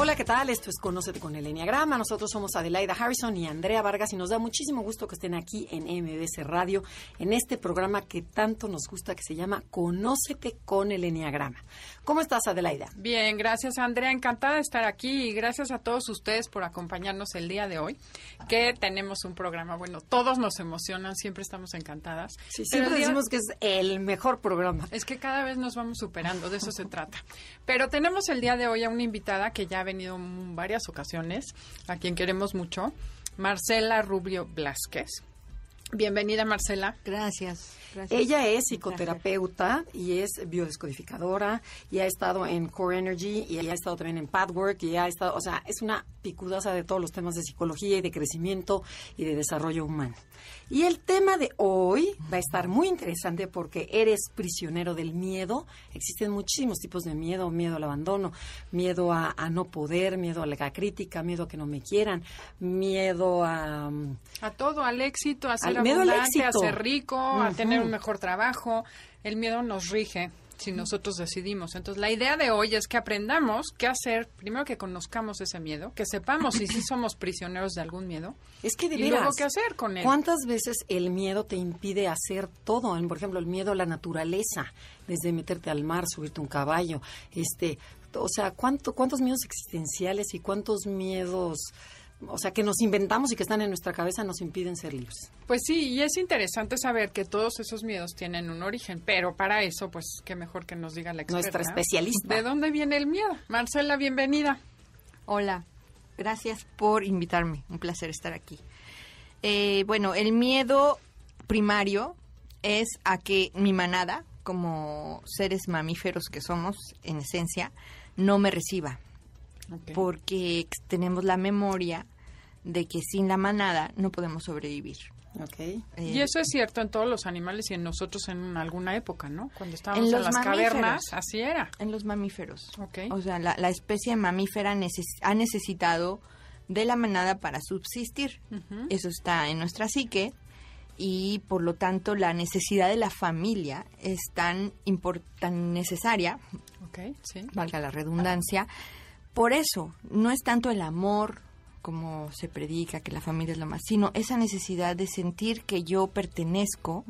Hola, ¿qué tal? Esto es Conócete con el Enneagrama. Nosotros somos Adelaida Harrison y Andrea Vargas y nos da muchísimo gusto que estén aquí en MBS Radio, en este programa que tanto nos gusta que se llama Conócete con el Enneagrama. ¿Cómo estás, Adelaida? Bien, gracias, Andrea. Encantada de estar aquí y gracias a todos ustedes por acompañarnos el día de hoy, que tenemos un programa, bueno, todos nos emocionan, siempre estamos encantadas. Sí, siempre decimos que es el mejor programa. Es que cada vez nos vamos superando, de eso se trata. Pero tenemos el día de hoy a una invitada que ya venido en varias ocasiones, a quien queremos mucho, Marcela Rubio Blasquez. Bienvenida, Marcela. Gracias. Ella es psicoterapeuta y es biodescodificadora y ha estado en Core Energy y ha estado también en Pathwork y ha estado, o sea, es una picudosa de todos los temas de psicología y de crecimiento y de desarrollo humano. Y el tema de hoy va a estar muy interesante porque eres prisionero del miedo. Existen muchísimos tipos de miedo, miedo al abandono, miedo a, no poder, miedo a la crítica, miedo a que no me quieran, miedo a... A todo, al éxito, a ser abundante, a ser rico, a tener un mejor trabajo. El miedo nos rige si nosotros decidimos. Entonces, la idea de hoy es que aprendamos qué hacer, primero que conozcamos ese miedo, que sepamos si sí somos prisioneros de algún miedo. Es que de y luego qué hacer con él. ¿Cuántas veces el miedo te impide hacer todo? Por ejemplo, el miedo a la naturaleza, desde meterte al mar, subirte un caballo, este, o sea, ¿cuánto, cuántos miedos existenciales y cuántos miedos o sea, que nos inventamos y que están en nuestra cabeza nos impiden ser libres. Pues sí, y es interesante saber que todos esos miedos tienen un origen, pero para eso, pues, qué mejor que nos diga la experta. Nuestra especialista. ¿De dónde viene el miedo? Marcela, bienvenida. Hola, gracias por invitarme, un placer estar aquí. Eh, bueno, el miedo primario es a que mi manada, como seres mamíferos que somos en esencia, no me reciba porque tenemos la memoria de que sin la manada no podemos sobrevivir. Okay. Eh, y eso es cierto en todos los animales y en nosotros en alguna época, ¿no? Cuando estábamos en, las cavernas, así era. En los mamíferos. Okay. O sea, la, especie mamífera ha necesitado de la manada para subsistir. Eso está en nuestra psique y por lo tanto la necesidad de la familia es tan, tan necesaria, okay, sí. valga la redundancia, por eso, no es tanto el amor como se predica, que la familia es lo más, sino esa necesidad de sentir que yo pertenezco,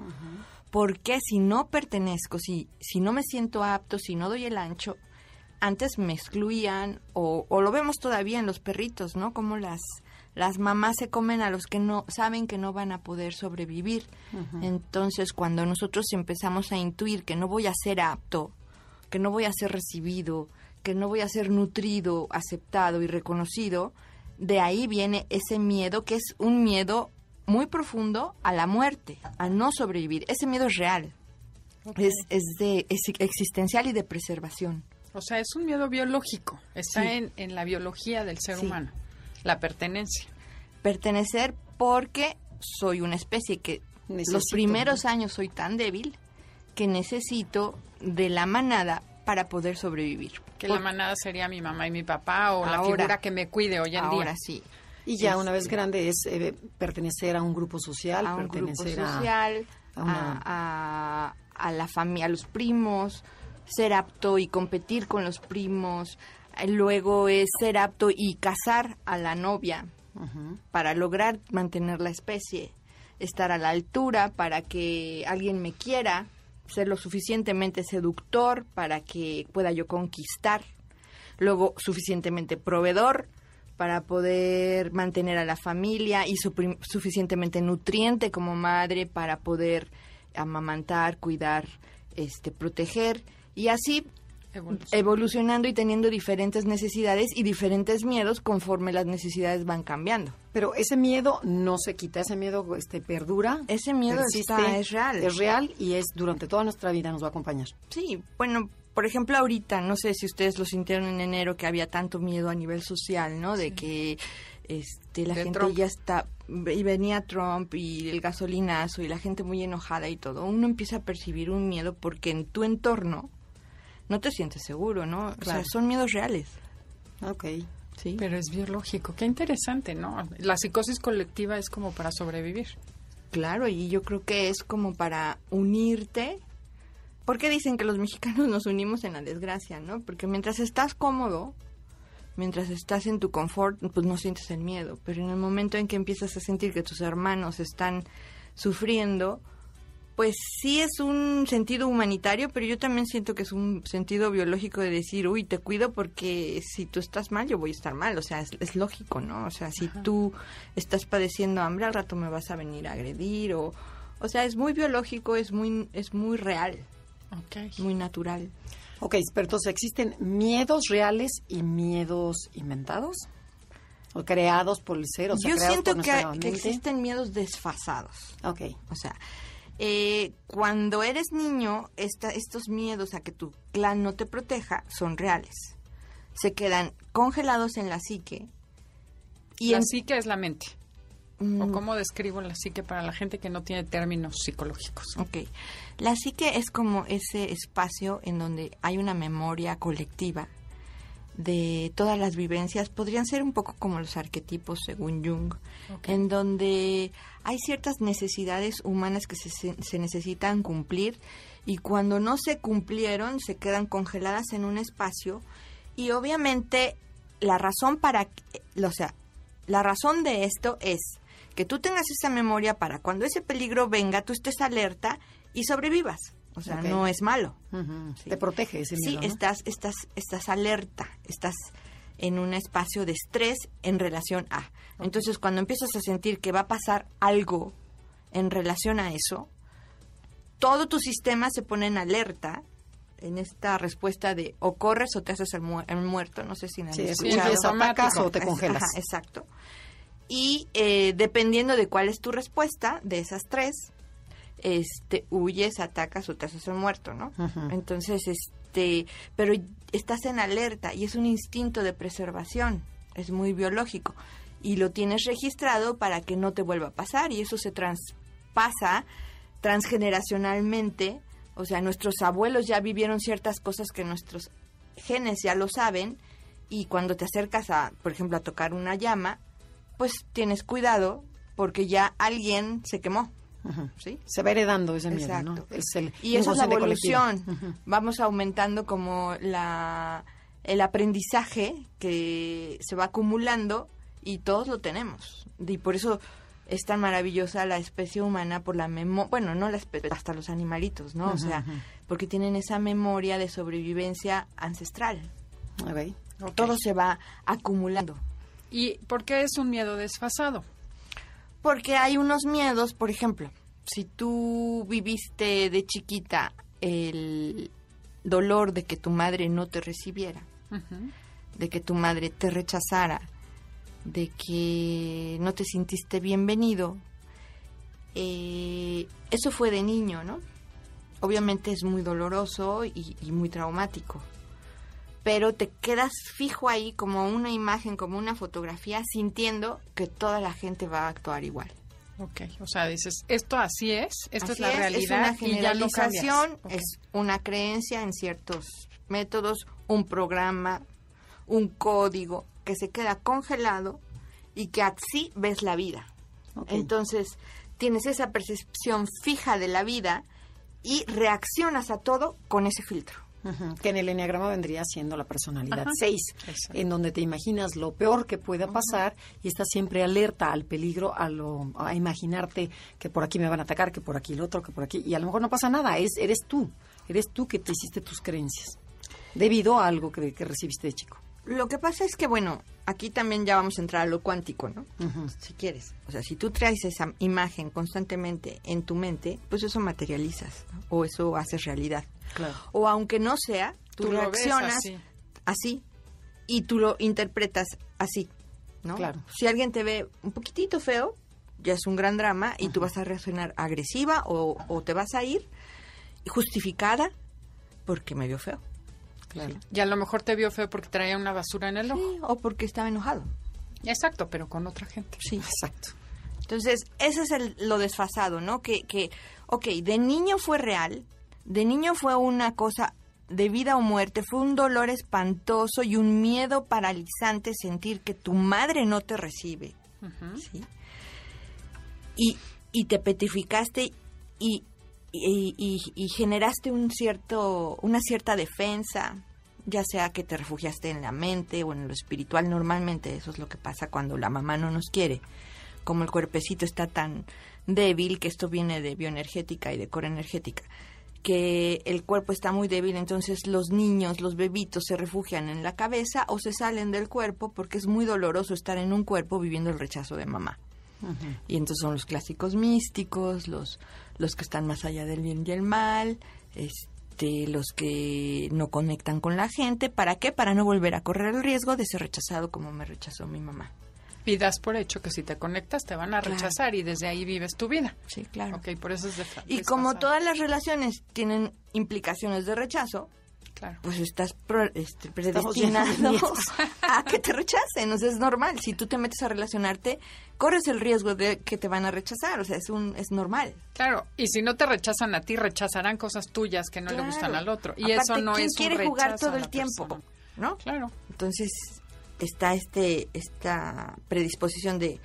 porque si no pertenezco, si, si no me siento apto, si no doy el ancho, antes me excluían, o, o lo vemos todavía en los perritos, ¿no? Como las, las mamás se comen a los que no saben que no van a poder sobrevivir. Entonces, cuando nosotros empezamos a intuir que no voy a ser apto, que no voy a ser recibido, que no voy a ser nutrido, aceptado y reconocido, de ahí viene ese miedo que es un miedo muy profundo a la muerte, a no sobrevivir. Ese miedo es real, es, es, de, existencial y de preservación. O sea, es un miedo biológico, está en, la biología del ser humano, la pertenencia. Pertenecer porque soy una especie que los primeros años soy tan débil que necesito de la manada para poder sobrevivir. Que la manada sería mi mamá y mi papá o la figura que me cuide hoy en día. Ahora sí. Y ya una vez grande es eh, pertenecer a un grupo social, a un grupo social, a, a, la familia, a los primos, ser apto y competir con los primos. Luego es ser apto y casar a la novia para lograr mantener la especie, estar a la altura para que alguien me quiera ser lo suficientemente seductor para que pueda yo conquistar, luego suficientemente proveedor para poder mantener a la familia y suficientemente nutriente como madre para poder amamantar, cuidar, este, proteger. Y así evolucionando y teniendo diferentes necesidades y diferentes miedos conforme las necesidades van cambiando. Pero ese miedo no se quita, ese miedo este perdura. Ese miedo está, es real. Es real y es durante toda nuestra vida nos va a acompañar. Sí, bueno, por ejemplo, ahorita, no sé si ustedes lo sintieron en enero, que había tanto miedo a nivel social, ¿no? De que este, la gente ya está, y venía Trump y el gasolinazo y la gente muy enojada y todo. Uno empieza a percibir un miedo porque en tu entorno no te sientes seguro, ¿no? O sea, son miedos reales. Ok. Sí. Pero es biológico. Qué interesante, ¿no? La psicosis colectiva es como para sobrevivir. Claro, y yo creo que es como para unirte. ¿Por qué dicen que los mexicanos nos unimos en la desgracia, no? Porque mientras estás cómodo, mientras estás en tu confort, pues no sientes el miedo. Pero en el momento en que empiezas a sentir que tus hermanos están sufriendo, pues sí es un sentido humanitario, pero yo también siento que es un sentido biológico de decir, uy, te cuido porque si tú estás mal, yo voy a estar mal. O sea, es, lógico, ¿no? O sea, si tú estás padeciendo hambre, al rato me vas a venir a agredir o... O sea, es muy biológico, es muy, es muy real. Okay. Muy natural. Ok, pero entonces, ¿existen miedos reales y miedos inventados? ¿O creados por el ser? O Yo siento que, que existen miedos desfasados. Ok. O sea, eh, cuando eres niño, estos miedos a que tu clan no te proteja son reales. Se quedan congelados en la psique. Y la psique es la mente. ¿O mm. cómo describo la psique para la gente que no tiene términos psicológicos? Ok. La psique es como ese espacio en donde hay una memoria colectiva de todas las vivencias podrían ser un poco como los arquetipos según Jung, en donde hay ciertas necesidades humanas que se, se, necesitan cumplir y cuando no se cumplieron se quedan congeladas en un espacio y obviamente la razón para, o sea, la razón de esto es que tú tengas esa memoria para cuando ese peligro venga, tú estés alerta y sobrevivas. O sea, no es malo. Te protege ese miedo, Sí, estás, estás, estás alerta, estás en un espacio de estrés en relación a. Entonces, cuando empiezas a sentir que va a pasar algo en relación a eso, todo tu sistema se pone en alerta en esta respuesta de o corres o te haces el, muerto. No sé si me sí, escuchado. Sí, o te congelas. exacto. Y eh, dependiendo de cuál es tu respuesta de esas tres, este, huyes, atacas o te haces un muerto, ¿no? Entonces, este, pero estás en alerta y es un instinto de preservación, es muy biológico y lo tienes registrado para que no te vuelva a pasar y eso se traspasa transgeneracionalmente, o sea, nuestros abuelos ya vivieron ciertas cosas que nuestros genes ya lo saben y cuando te acercas a, por ejemplo, a tocar una llama, pues tienes cuidado porque ya alguien se quemó. ¿Sí? Se va heredando ese miedo, ¿no? y eso es la evolución. Vamos aumentando como la el aprendizaje que se va acumulando y todos lo tenemos. Y por eso es tan maravillosa la especie humana por la memoria, bueno, no la especie, hasta los animalitos, ¿no? o sea, porque tienen esa memoria de sobrevivencia ancestral. Todo se va acumulando. ¿Y por qué es un miedo desfasado? Porque hay unos miedos, por ejemplo, si tú viviste de chiquita el dolor de que tu madre no te recibiera, de que tu madre te rechazara, de que no te sintiste bienvenido, eh, eso fue de niño, ¿no? Obviamente es muy doloroso y muy traumático, pero te quedas fijo ahí como una imagen, como una fotografía, sintiendo que toda la gente va a actuar igual. Ok, o sea, dices, esto así es, esto es la realidad. Es una generalización, es una creencia en ciertos métodos, un programa, un código que se queda congelado y que así ves la vida. Entonces, tienes esa percepción fija de la vida y reaccionas a todo con ese filtro. Que en el enneagrama vendría siendo la personalidad 6, en donde te imaginas lo peor que pueda pasar y estás siempre alerta al peligro, a, lo, a imaginarte que por aquí me van a atacar, que por aquí el otro, que por aquí. Y a lo mejor no pasa nada, es eres tú, eres tú que te hiciste tus creencias, debido a algo que, que recibiste de chico. Lo que pasa es que, bueno, aquí también ya vamos a entrar a lo cuántico, ¿no? Si quieres. O sea, si tú traes esa imagen constantemente en tu mente, pues eso materializas o eso haces realidad. O aunque no sea, tú, reaccionas así. y tú lo interpretas así, ¿no? Claro. Si alguien te ve un poquitito feo, ya es un gran drama y tú vas a reaccionar agresiva o, o te vas a ir justificada porque me vio feo. Claro. Y a lo mejor te vio feo porque traía una basura en el ojo. o porque estaba enojado. Exacto, pero con otra gente. Sí, exacto. Entonces, ese es el, lo desfasado, ¿no? Que, que, ok, de niño fue real, de niño fue una cosa de vida o muerte, fue un dolor espantoso y un miedo paralizante sentir que tu madre no te recibe. ¿sí? y, y, te petrificaste y, y, y, generaste un cierto, una cierta defensa, ya sea que te refugiaste en la mente o en lo espiritual. Normalmente eso es lo que pasa cuando la mamá no nos quiere. Como el cuerpecito está tan débil, que esto viene de bioenergética y de core energética que el cuerpo está muy débil, entonces los niños, los bebitos se refugian en la cabeza o se salen del cuerpo porque es muy doloroso estar en un cuerpo viviendo el rechazo de mamá. Y entonces son los clásicos místicos, los, los que están más allá del bien y el mal, este, los que no conectan con la gente. ¿Para qué? Para no volver a correr el riesgo de ser rechazado como me rechazó mi mamá y das por hecho que si te conectas te van a rechazar y desde ahí vives tu vida. Sí, claro. Ok, por eso es de Y como todas las relaciones tienen implicaciones de rechazo, Claro. pues estás este, predestinado a que te rechacen. O sea, es normal. Si tú te metes a relacionarte, corres el riesgo de que te van a rechazar. O sea, es un es normal. Claro. Y si no te rechazan a ti, rechazarán cosas tuyas que no le gustan al otro. Y eso no es un quiere jugar todo el tiempo? ¿No? Claro. Entonces, está este esta predisposición de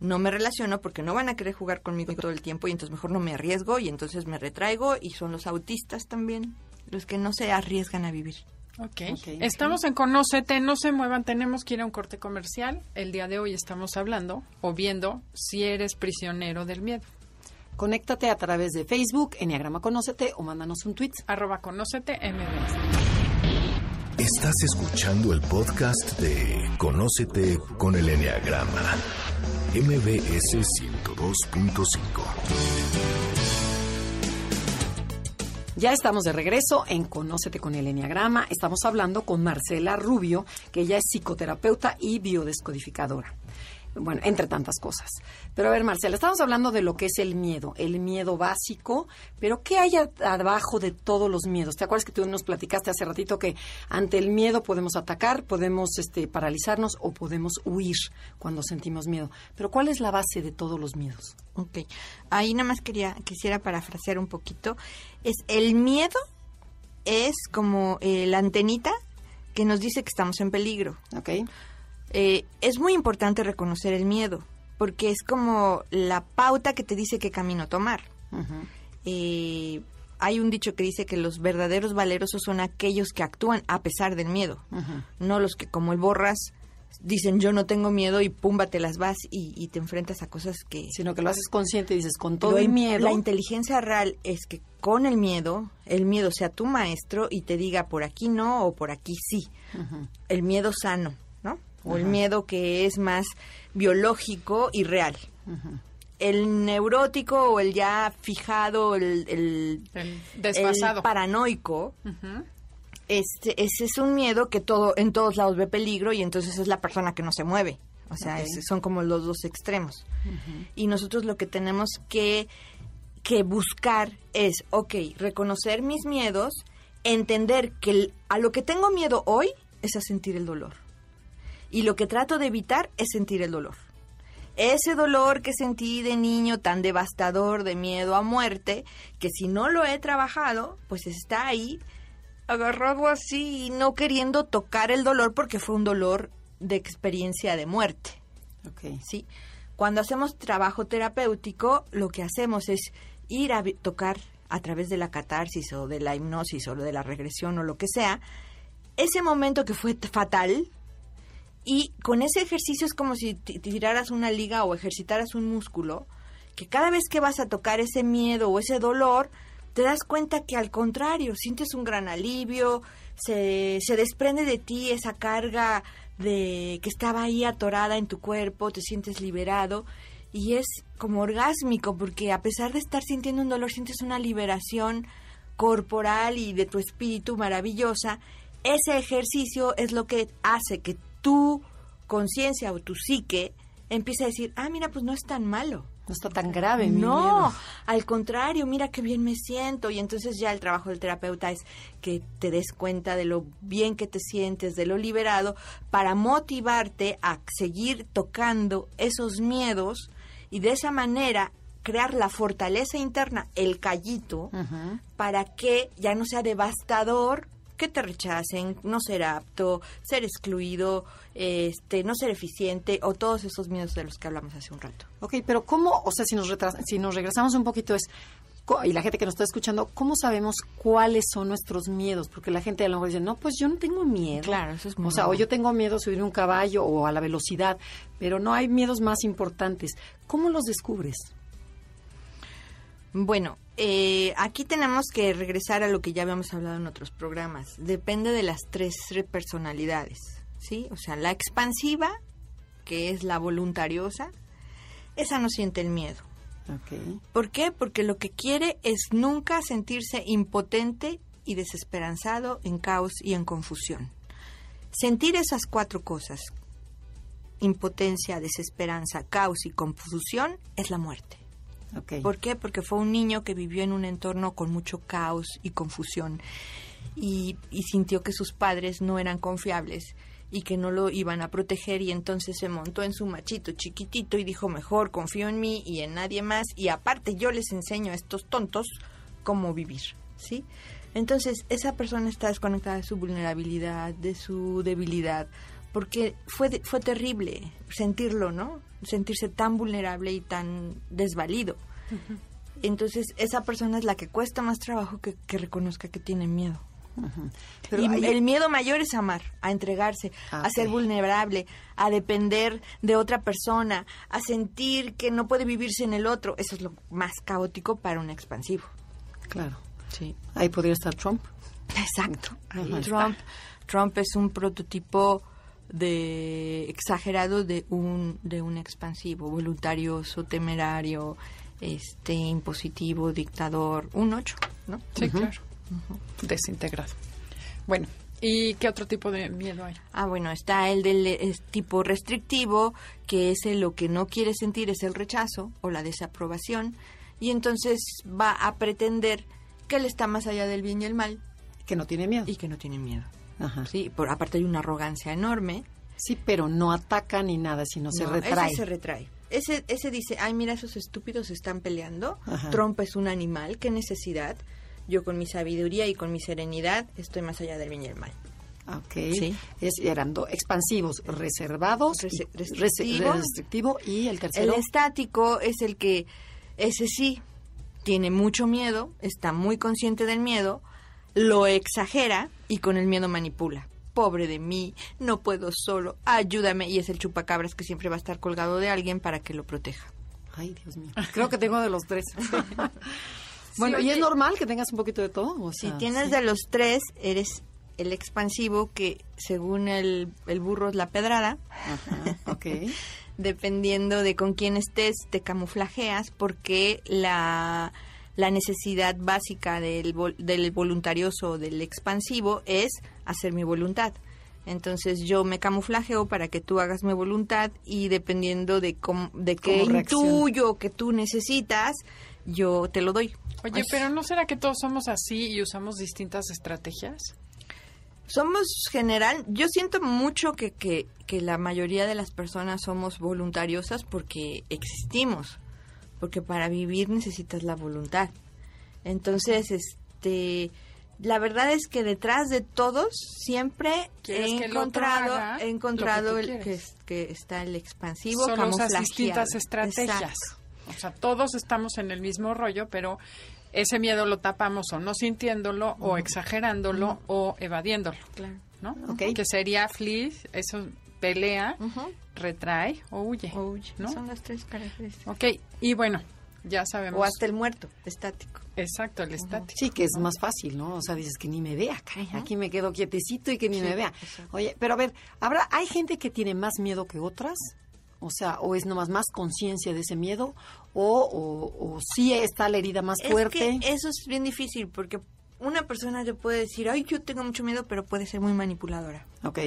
no me relaciono porque no van a querer jugar conmigo todo el tiempo y entonces mejor no me arriesgo y entonces me retraigo y son los autistas también los que no se arriesgan a vivir. Okay. Estamos en Conócete, no se muevan, tenemos que ir a un corte comercial. El día de hoy estamos hablando o viendo si eres prisionero del miedo. Conéctate a través de Facebook, Enneagrama Conócete o mándanos un tweet. Arroba Conócete Estás escuchando el podcast de Conócete con el Enneagrama, MBS 102.5. Ya estamos de regreso en Conócete con el Enneagrama. Estamos hablando con Marcela Rubio, que ella es psicoterapeuta y biodescodificadora bueno, entre tantas cosas. Pero a ver, Marcela, estamos hablando de lo que es el miedo, el miedo básico, pero ¿qué hay abajo de todos los miedos? ¿Te acuerdas que tú nos platicaste hace ratito que ante el miedo podemos atacar, podemos este, paralizarnos o podemos huir cuando sentimos miedo? Pero ¿cuál es la base de todos los miedos? Ok, ahí nada más quería, quisiera parafrasear un poquito. Es el miedo es como eh, la antenita que nos dice que estamos en peligro. Ok. Eh, es muy importante reconocer el miedo, porque es como la pauta que te dice qué camino tomar. Eh, hay un dicho que dice que los verdaderos valerosos son aquellos que actúan a pesar del miedo, no los que como el borras dicen yo no tengo miedo y pumba te las vas y, te enfrentas a cosas que... Sino que lo haces consciente y dices con todo el miedo. La inteligencia real es que con el miedo, el miedo sea tu maestro y te diga por aquí no o por aquí sí. El miedo sano o el miedo que es más biológico y real. El neurótico o el ya fijado, el, el, desfasado. paranoico, este, ese es un miedo que todo en todos lados ve peligro y entonces es la persona que no se mueve. O sea, son como los dos extremos. Y nosotros lo que tenemos que, que buscar es, ok, reconocer mis miedos, entender que a lo que tengo miedo hoy es a sentir el dolor y lo que trato de evitar es sentir el dolor. Ese dolor que sentí de niño tan devastador de miedo a muerte, que si no lo he trabajado, pues está ahí agarrado así no queriendo tocar el dolor porque fue un dolor de experiencia de muerte. Okay. Sí. Cuando hacemos trabajo terapéutico, lo que hacemos es ir a tocar a través de la catarsis o de la hipnosis o de la regresión o lo que sea, ese momento que fue fatal, y con ese ejercicio es como si tiraras una liga o ejercitaras un músculo, que cada vez que vas a tocar ese miedo o ese dolor, te das cuenta que al contrario, sientes un gran alivio, se, se desprende de ti esa carga de que estaba ahí atorada en tu cuerpo, te sientes liberado y es como orgásmico porque a pesar de estar sintiendo un dolor, sientes una liberación corporal y de tu espíritu maravillosa. Ese ejercicio es lo que hace que tu conciencia o tu psique empieza a decir, ah, mira, pues no es tan malo. No está tan grave. no, al contrario, mira qué bien me siento. Y entonces ya el trabajo del terapeuta es que te des cuenta de lo bien que te sientes, de lo liberado, para motivarte a seguir tocando esos miedos y de esa manera crear la fortaleza interna, el callito, para que ya no sea devastador que te rechacen, no ser apto, ser excluido, este, no ser eficiente o todos esos miedos de los que hablamos hace un rato. Ok, pero ¿cómo, o sea, si nos, si nos regresamos un poquito es, y la gente que nos está escuchando, ¿cómo sabemos cuáles son nuestros miedos? Porque la gente a lo mejor dice, no, pues yo no tengo miedo. Claro, eso es muy O sea, o yo tengo miedo a subir un caballo o a la velocidad, pero no hay miedos más importantes. ¿Cómo los descubres? Bueno, eh, aquí tenemos que regresar a lo que ya habíamos hablado en otros programas. Depende de las tres personalidades, ¿sí? O sea, la expansiva, que es la voluntariosa, esa no siente el miedo. Okay. ¿Por qué? Porque lo que quiere es nunca sentirse impotente y desesperanzado en caos y en confusión. Sentir esas cuatro cosas, impotencia, desesperanza, caos y confusión, es la muerte. ¿Por qué? Porque fue un niño que vivió en un entorno con mucho caos y confusión y, sintió que sus padres no eran confiables y que no lo iban a proteger y entonces se montó en su machito chiquitito y dijo mejor confío en mí y en nadie más y aparte yo les enseño a estos tontos cómo vivir, ¿sí? Entonces esa persona está desconectada de su vulnerabilidad, de su debilidad, porque fue, fue terrible sentirlo, ¿no? Sentirse tan vulnerable y tan desvalido. Entonces, esa persona es la que cuesta más trabajo que, reconozca que tiene miedo. Pero y el miedo mayor es amar, a entregarse, ah, a ser vulnerable, a depender de otra persona, a sentir que no puede vivirse en el otro. Eso es lo más caótico para un expansivo. Claro. Sí. Ahí podría estar Trump. Exacto. Trump, Trump es un prototipo de exagerado de un de un expansivo, voluntarioso, temerario, este impositivo, dictador, un ocho, ¿no? Sí, claro. Desintegrado. Bueno, ¿y qué otro tipo de miedo hay? Ah, bueno, está el del tipo restrictivo, que es el, lo que no quiere sentir es el rechazo o la desaprobación, y entonces va a pretender que él está más allá del bien y el mal. Que no tiene miedo. Y que no tiene miedo. Sí, por aparte hay una arrogancia enorme. Sí, pero no ataca ni nada, sino se retrae. Ese se retrae. Ese, ese dice, ay, mira, esos estúpidos están peleando. Trump es un animal, qué necesidad. Yo con mi sabiduría y con mi serenidad estoy más allá del bien y el mal. Ok. Sí. Es, eran dos expansivos, reservados, restrictivo. y el tercero. El estático es el que, ese sí, tiene mucho miedo, está muy consciente del miedo, lo exagera y con el miedo manipula. Pobre de mí, no puedo solo, ayúdame. Y es el chupacabras que siempre va a estar colgado de alguien para que lo proteja. Ay, Dios mío. Creo que tengo de los tres. bueno, ¿y es normal que tengas un poquito de todo? si tienes de los tres, eres el expansivo que según el, el burro es la pedrada. ok. Dependiendo de con quién estés, te camuflajeas porque la la necesidad básica del, del voluntarioso, del expansivo, es hacer mi voluntad. Entonces yo me camuflajeo para que tú hagas mi voluntad y dependiendo de, cómo, de qué intuyo que tú necesitas, yo te lo doy. Oye, pero ¿no será que todos somos así y usamos distintas estrategias? Somos general, yo siento mucho que, que, que la mayoría de las personas somos voluntariosas porque existimos porque para vivir necesitas la voluntad. Entonces, este la verdad es que detrás de todos siempre he encontrado, he encontrado el que, que, está el expansivo, Son las distintas estrategias. O sea, todos estamos en el mismo rollo, pero ese miedo lo tapamos o no sintiéndolo, o exagerándolo, o evadiéndolo. Claro. ¿No? Okay. Que sería flee, eso pelea, retrae o huye. ¿no? Son las tres características. Ok, y bueno, ya sabemos. O hasta el muerto, estático. Exacto, el estático. Sí, que es más fácil, ¿no? O sea, dices que ni me vea, aquí me quedo quietecito y que ni me vea. Oye, pero a ver, ¿habrá, ¿hay gente que tiene más miedo que otras? O sea, o es nomás más conciencia de ese miedo, o, o, o, sí está la herida más fuerte. Que eso es bien difícil, porque una persona le puede decir, ay, yo tengo mucho miedo, pero puede ser muy manipuladora. Ok.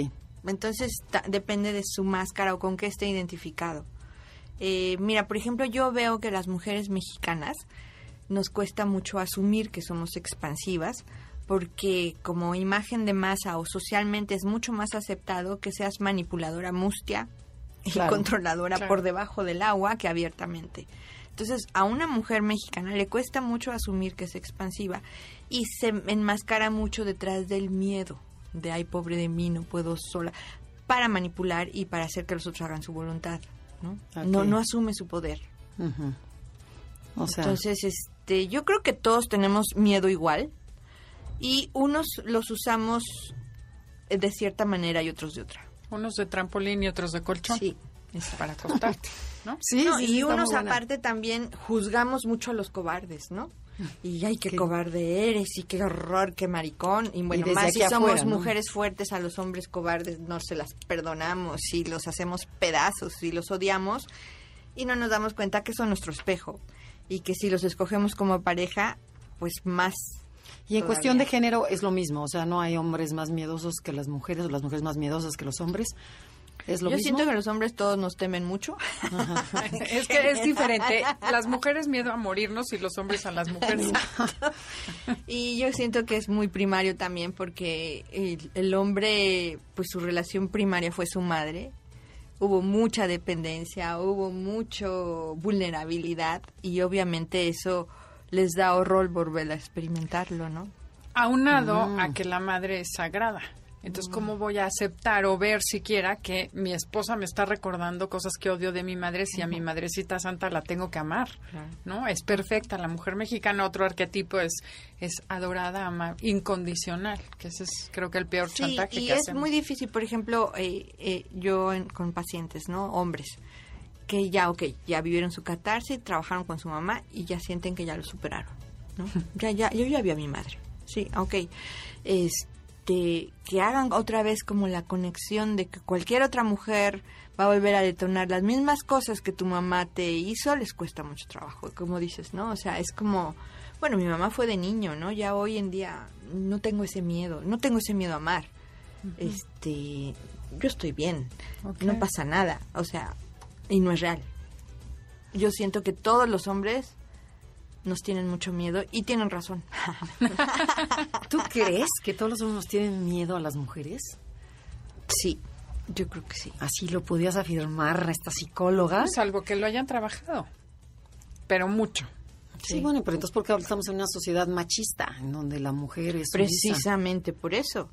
Entonces depende de su máscara o con qué esté identificado. Eh, mira, por ejemplo, yo veo que las mujeres mexicanas nos cuesta mucho asumir que somos expansivas porque como imagen de masa o socialmente es mucho más aceptado que seas manipuladora mustia y controladora por debajo del agua que abiertamente. Entonces, a una mujer mexicana le cuesta mucho asumir que es expansiva y se enmascara mucho detrás del miedo de ay pobre de mí, no puedo sola, para manipular y para hacer que los otros hagan su voluntad, ¿no? No, no asume su poder. Entonces, este, yo creo que todos tenemos miedo igual y unos los usamos de cierta manera y otros de otra. Unos de trampolín y otros de colchón. Sí. Es para acostarte, ¿no? Sí, y unos aparte también juzgamos mucho a los cobardes, ¿no? Y ay, qué, cobarde eres y qué horror, qué maricón. Y bueno, más si somos mujeres fuertes a los hombres cobardes, no se las perdonamos y los hacemos pedazos y los odiamos y no nos damos cuenta que son nuestro espejo y que si los escogemos como pareja, pues más y en cuestión de género es lo mismo, o sea, no hay hombres más miedosos que las mujeres o las mujeres más miedosas que los hombres. ¿Es lo Yo siento que los hombres todos nos temen mucho. es que es diferente. Las mujeres miedo a morirnos y los hombres a las mujeres. y yo siento que es muy primario también porque el, el, hombre, pues su relación primaria fue su madre. Hubo mucha dependencia, hubo mucho vulnerabilidad y obviamente eso les da horror volver a experimentarlo, ¿no? Aunado mm. a que la madre es sagrada. Entonces, ¿cómo voy a aceptar o ver siquiera que mi esposa me está recordando cosas que odio de mi madre si a mi madrecita santa la tengo que amar? ¿No? Es perfecta. La mujer mexicana, otro arquetipo es, es adorada, ama, incondicional, que ese es creo que el peor chantaje y que es muy difícil, por ejemplo, eh, eh, yo con pacientes, ¿no? Hombres que ya, ok, ya vivieron su catarsis, trabajaron con su mamá y ya sienten que ya lo superaron, ¿no? ya, ya, yo ya vi a mi madre, sí, ok. Este, que hagan otra vez como la conexión de que cualquier otra mujer va a volver a detonar las mismas cosas que tu mamá te hizo, les cuesta mucho trabajo, como dices, ¿no? O sea, es como, bueno, mi mamá fue de niño, ¿no? Ya hoy en día no tengo ese miedo, no tengo ese miedo a amar. Este, yo estoy bien, no pasa nada, o sea, y no es real. Yo siento que todos los hombres nos tienen mucho miedo y tienen razón. ¿Tú crees que todos los hombres nos tienen miedo a las mujeres? Sí, yo creo que sí. Así lo podías afirmar esta psicóloga. Salvo que lo hayan trabajado, pero mucho. Sí, bueno, pero entonces ¿por qué estamos en una sociedad machista en donde la mujer es Precisamente por eso.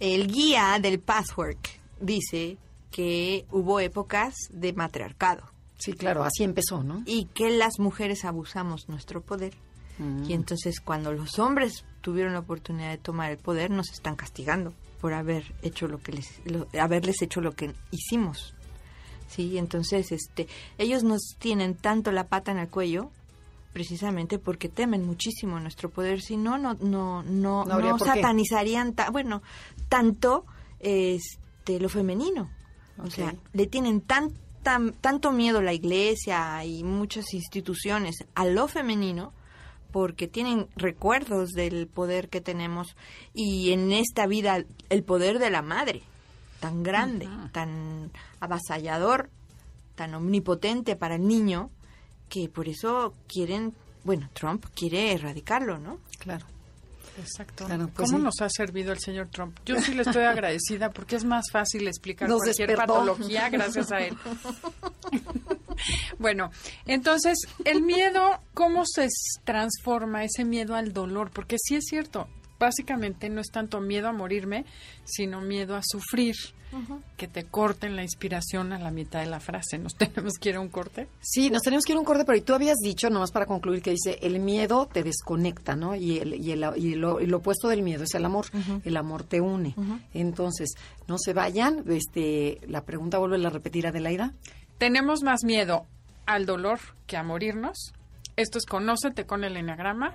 El guía del Pathwork dice que hubo épocas de matriarcado. Sí, claro, así empezó, ¿no? Y que las mujeres abusamos nuestro poder. Mm. Y entonces cuando los hombres tuvieron la oportunidad de tomar el poder, nos están castigando por haber hecho lo que les, haberles hecho lo que hicimos. Sí, entonces este, ellos nos tienen tanto la pata en el cuello precisamente porque temen muchísimo nuestro poder, si no no no no, no, satanizarían bueno, tanto este lo femenino. O sea, le tienen tan, tanto miedo la iglesia y muchas instituciones a lo femenino porque tienen recuerdos del poder que tenemos y en esta vida el poder de la madre, tan grande, tan avasallador, tan omnipotente para el niño, que por eso quieren, bueno, Trump quiere erradicarlo, ¿no? Claro. Exacto. Pues ¿Cómo nos ha servido el señor Trump? Yo sí le estoy agradecida porque es más fácil explicar cualquier patología gracias a él. bueno, entonces, el miedo, ¿cómo se transforma ese miedo al dolor? Porque sí es cierto, básicamente no es tanto miedo a morirme, sino miedo a sufrir que te corten la inspiración a la mitad de la frase. ¿Nos tenemos que ir a un corte? Sí, nos tenemos que ir a un corte, pero tú habías dicho, nomás para concluir, que dice, el miedo te desconecta, ¿no? Y, el, y, el, y, lo, opuesto del miedo es el amor. El amor te une. Entonces, no se vayan. Este, la pregunta vuelve a repetir, Adelaida. ¿Tenemos más miedo al dolor que a morirnos? Esto es Conócete con el Enneagrama.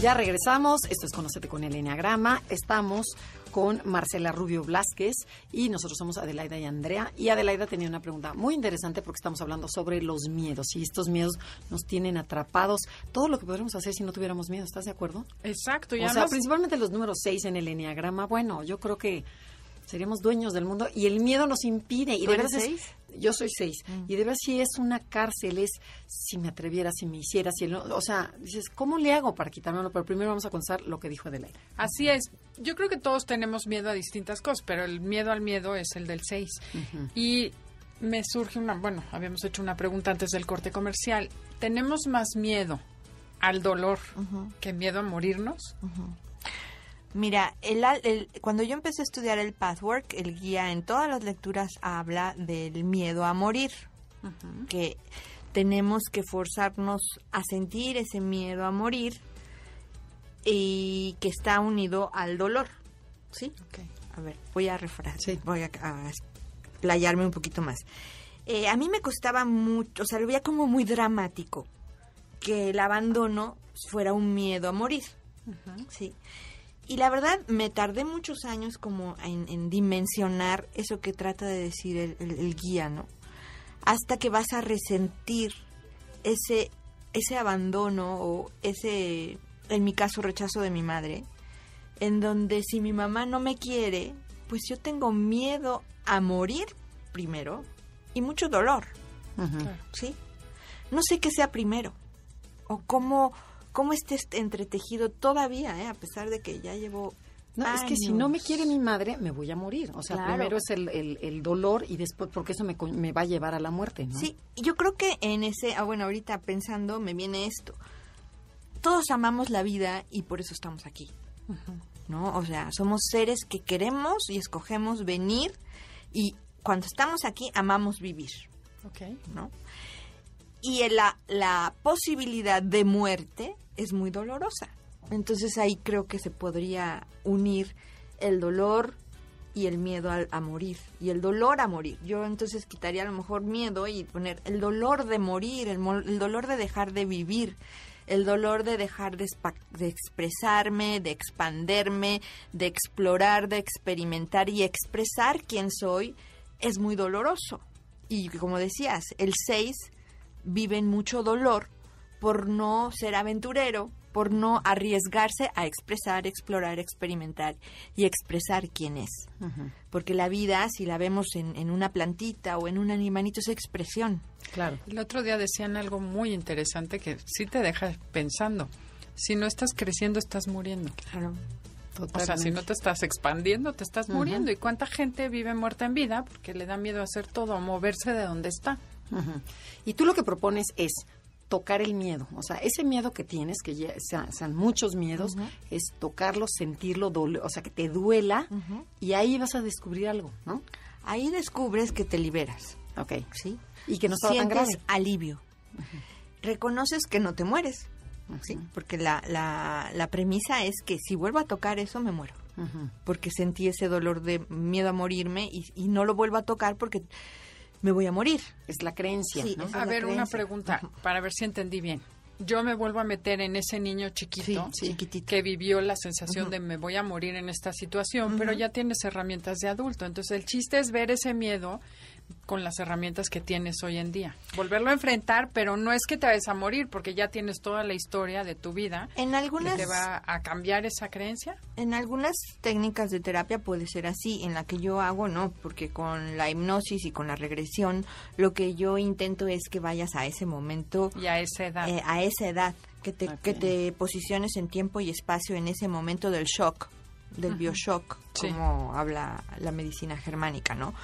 Ya regresamos. Esto es Conocete con el Enneagrama. Estamos con Marcela Rubio Blasquez y nosotros somos Adelaida y Andrea. Y Adelaida tenía una pregunta muy interesante porque estamos hablando sobre los miedos y estos miedos nos tienen atrapados. Todo lo que podríamos hacer si no tuviéramos miedo, ¿estás de acuerdo? Exacto. Y o sea, principalmente los números 6 en el Enneagrama. Bueno, yo creo que seríamos dueños del mundo y el miedo nos impide. Y de verdad seis? Yo soy seis. Mm. Y de verdad si es una cárcel, es si me atreviera, si me hiciera, si o sea, dices, ¿cómo le hago para quitármelo? Pero primero vamos a conocer lo que dijo Adelaide. Así es. Yo creo que todos tenemos miedo a distintas cosas, pero el miedo al miedo es el del seis. Y me surge una, bueno, habíamos hecho una pregunta antes del corte comercial. ¿Tenemos más miedo al dolor que miedo a morirnos? Mira, el, cuando yo empecé a estudiar el Pathwork, el guía en todas las lecturas habla del miedo a morir, que tenemos que forzarnos a sentir ese miedo a morir y que está unido al dolor. ¿Sí? A ver, voy a refrasear, voy a, playarme un poquito más. Eh, a mí me costaba mucho, o sea, lo veía como muy dramático que el abandono fuera un miedo a morir. Sí. Y la verdad, me tardé muchos años como en, dimensionar eso que trata de decir el, guía, ¿no? Hasta que vas a resentir ese, ese abandono o ese, en mi caso, rechazo de mi madre, en donde si mi mamá no me quiere, pues yo tengo miedo a morir primero y mucho dolor, ¿sí? No sé qué sea primero o cómo cómo esté entretejido todavía, ¿eh? a pesar de que ya llevo no, es que si no me quiere mi madre, me voy a morir. O sea, primero es el, el, dolor y después, porque eso me, me, va a llevar a la muerte, ¿no? Sí, yo creo que en ese, ah, bueno, ahorita pensando, me viene esto. Todos amamos la vida y por eso estamos aquí, ¿no? O sea, somos seres que queremos y escogemos venir y cuando estamos aquí amamos vivir, ¿ok? ¿no? Y la, la posibilidad de muerte es muy dolorosa. Entonces ahí creo que se podría unir el dolor y el miedo a, morir y el dolor a morir. Yo entonces quitaría a lo mejor miedo y poner el dolor de morir, el, el dolor de dejar de vivir, el dolor de dejar de, de, expresarme, de expanderme, de explorar, de experimentar y expresar quién soy es muy doloroso. Y como decías, el 6 viven mucho dolor por no ser aventurero, por no arriesgarse a expresar, explorar, experimentar y expresar quién es. Porque la vida, si la vemos en, una plantita o en un animalito, es expresión. Claro. El otro día decían algo muy interesante que sí te deja pensando. Si no estás creciendo, estás muriendo. Claro. O sea, si no te estás expandiendo, te estás muriendo. ¿Y cuánta gente vive muerta en vida porque le da miedo hacer todo, a moverse de donde está? Y tú lo que propones es tocar el miedo, o sea, ese miedo que tienes, que ya sean, muchos miedos, es tocarlo, sentirlo, o sea, que te duela y ahí vas a descubrir algo, ¿no? Ahí descubres que te liberas. Ok. ¿Sí? Y que no tan grave. alivio. Reconoces que no te mueres, ¿sí? Porque la, la, premisa es que si vuelvo a tocar eso, me muero. Porque sentí ese dolor de miedo a morirme y, y no lo vuelvo a tocar porque me voy a morir. Es la creencia. a ver, una pregunta para ver si entendí bien. Yo me vuelvo a meter en ese niño chiquito que vivió la sensación de me voy a morir en esta situación, pero ya tienes herramientas de adulto. Entonces el chiste es ver ese miedo con las herramientas que tienes hoy en día. Volverlo a enfrentar, pero no es que te vayas a morir, porque ya tienes toda la historia de tu vida. En algunas... ¿Te va a cambiar esa creencia? En algunas técnicas de terapia puede ser así, en la que yo hago no, porque con la hipnosis y con la regresión, lo que yo intento es que vayas a ese momento... Y a esa edad. Eh, a esa edad, que te, que te posiciones en tiempo y espacio en ese momento del shock, del bioshock, como habla la medicina germánica, ¿no?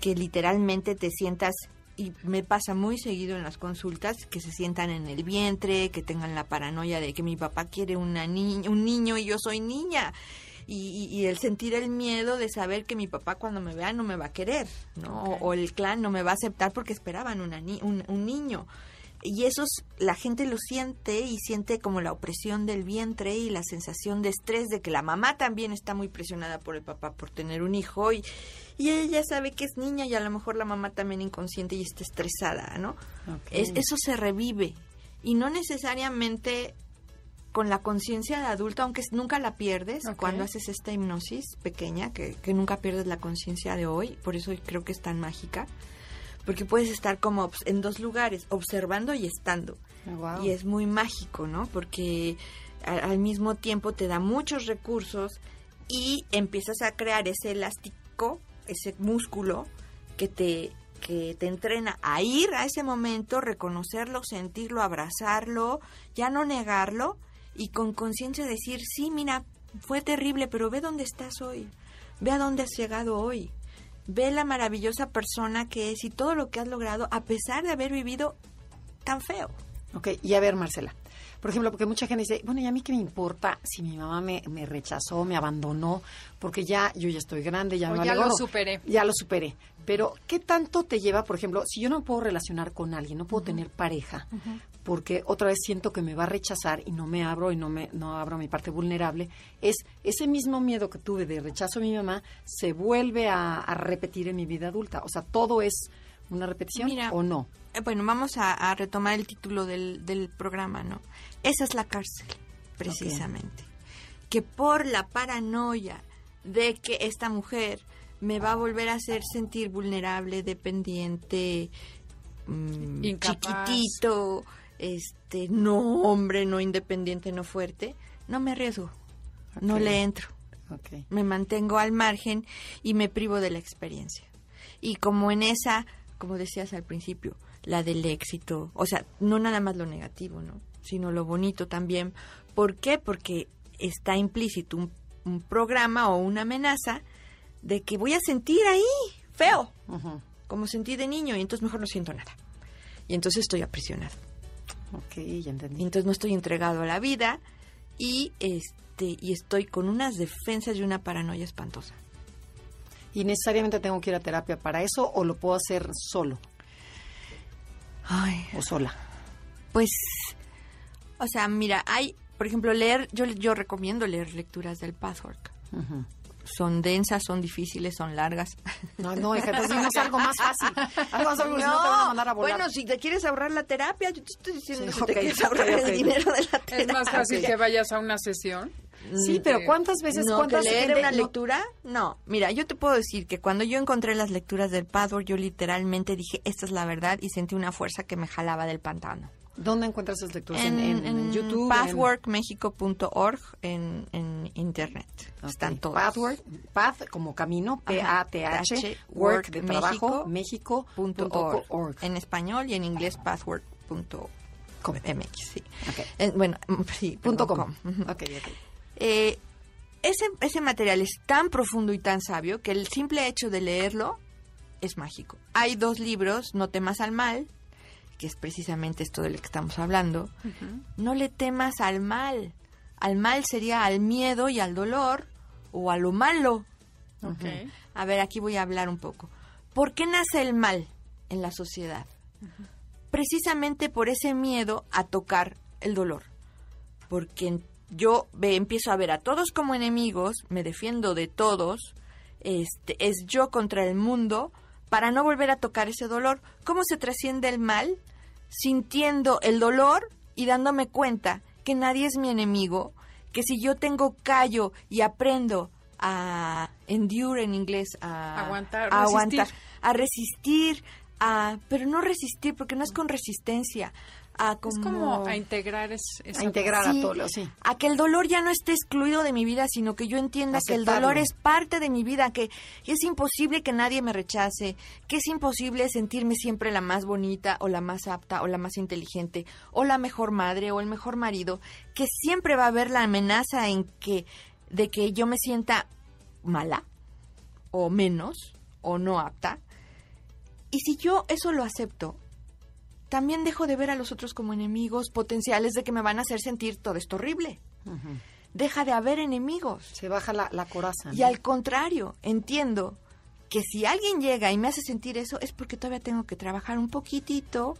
Que literalmente te sientas y me pasa muy seguido en las consultas que se sientan en el vientre, que tengan la paranoia de que mi papá quiere una un niño y yo soy niña. Y, el sentir el miedo de saber que mi papá cuando me vea no me va a querer, ¿no? O, el clan no me va a aceptar porque esperaban una un, un, niño. Y eso la gente lo siente y siente como la opresión del vientre y la sensación de estrés de que la mamá también está muy presionada por el papá por tener un hijo y, y ella sabe que es niña y a lo mejor la mamá también inconsciente y está estresada, ¿no? Es, eso se revive y no necesariamente con la conciencia de adulto, aunque nunca la pierdes cuando haces esta hipnosis pequeña, que, que nunca pierdes la conciencia de hoy, por eso creo que es tan mágica, porque puedes estar como en dos lugares, observando y estando. Y es muy mágico, ¿no? Porque al mismo tiempo te da muchos recursos y empiezas a crear ese elástico, ese músculo que te que te entrena a ir a ese momento, reconocerlo, sentirlo, abrazarlo, ya no negarlo y con conciencia decir, sí, mira, fue terrible, pero ve dónde estás hoy, ve a dónde has llegado hoy, ve la maravillosa persona que es y todo lo que has logrado a pesar de haber vivido tan feo. Ok, y a ver, Marcela, por ejemplo, porque mucha gente dice, bueno, ¿y a mí qué me importa si mi mamá me, rechazó, me abandonó? Porque ya, yo ya estoy grande, ya ya lo superé. Ya lo superé. Pero, ¿qué tanto te lleva, por ejemplo, si yo no puedo relacionar con alguien, no puedo tener pareja, porque otra vez siento que me va a rechazar y no me abro y no me no abro mi parte vulnerable, es ese mismo miedo que tuve de rechazo a mi mamá se vuelve a, repetir en mi vida adulta. O sea, todo es una repetición o no. Eh, bueno, vamos a, retomar el título del, del programa, ¿no? Esa es la cárcel, precisamente. Que por la paranoia de que esta mujer me va a volver a hacer sentir vulnerable, dependiente, mm, chiquitito, este, no hombre, no independiente, no fuerte, no me arriesgo, no le entro. Me mantengo al margen y me privo de la experiencia. Y como en esa, como decías al principio, la del éxito, o sea, no nada más lo negativo, ¿no? sino lo bonito también. ¿Por qué? Porque está implícito un, programa o una amenaza de que voy a sentir ahí feo, como sentí de niño, y entonces mejor no siento nada. Y entonces estoy aprisionado. Ok, ya entendí. Y entonces no estoy entregado a la vida y este y estoy con unas defensas y una paranoia espantosa. ¿Y necesariamente tengo que ir a terapia para eso o lo puedo hacer solo? Ay. O sola. Pues o sea, mira, hay, por ejemplo, leer, yo, yo recomiendo leer lecturas del Pathwork. Son densas, son difíciles, son largas. No, no, hija, entonces algo más fácil. Algo más no, te van a mandar a volar. Bueno, si te quieres ahorrar la terapia, yo te estoy diciendo que te quieres ahorrar el dinero de la terapia. Es más fácil que vayas a una sesión. Sí, pero ¿cuántas veces no, cuántas leer una lectura? No, mira, yo te puedo decir que cuando yo encontré las lecturas del Pathwork, yo literalmente dije, esta es la verdad, y sentí una fuerza que me jalaba del pantano. ¿Dónde encuentras esas lecturas? En, en, YouTube. Pathworkmexico.org en, en internet. Están todos. Pathwork, path como camino, P-A-T-H, work de trabajo, México.org. En español y en inglés pathwork.mx. Sí. bueno, sí, punto com. Eh, ese, ese material es tan profundo y tan sabio que el simple hecho de leerlo es mágico. Hay dos libros, No temas al mal, que es precisamente esto de lo que estamos hablando, no le temas al mal. Al mal sería al miedo y al dolor o a lo malo. A ver, aquí voy a hablar un poco. ¿Por qué nace el mal en la sociedad? Precisamente por ese miedo a tocar el dolor. Porque yo empiezo a ver a todos como enemigos, me defiendo de todos, este, es yo contra el mundo, para no volver a tocar ese dolor. ¿Cómo se trasciende el mal? sintiendo el dolor y dándome cuenta que nadie es mi enemigo, que si yo tengo callo y aprendo a endure en inglés, a aguantar, a, aguantar, a resistir, a, pero no resistir porque no es con resistencia, a como, es como a integrar es, a integrar a todo sí a que el dolor ya no esté excluido de mi vida sino que yo entienda que el dolor es parte de mi vida que es imposible que nadie me rechace que es imposible sentirme siempre la más bonita o la más apta o la más inteligente o la mejor madre o el mejor marido que siempre va a haber la amenaza en que de que yo me sienta mala o menos o no apta. Y si yo eso lo acepto también dejo de ver a los otros como enemigos potenciales de que me van a hacer sentir todo esto horrible. Deja de haber enemigos. Se baja la, coraza. Y al contrario, entiendo que si alguien llega y me hace sentir eso es porque todavía tengo que trabajar un poquitito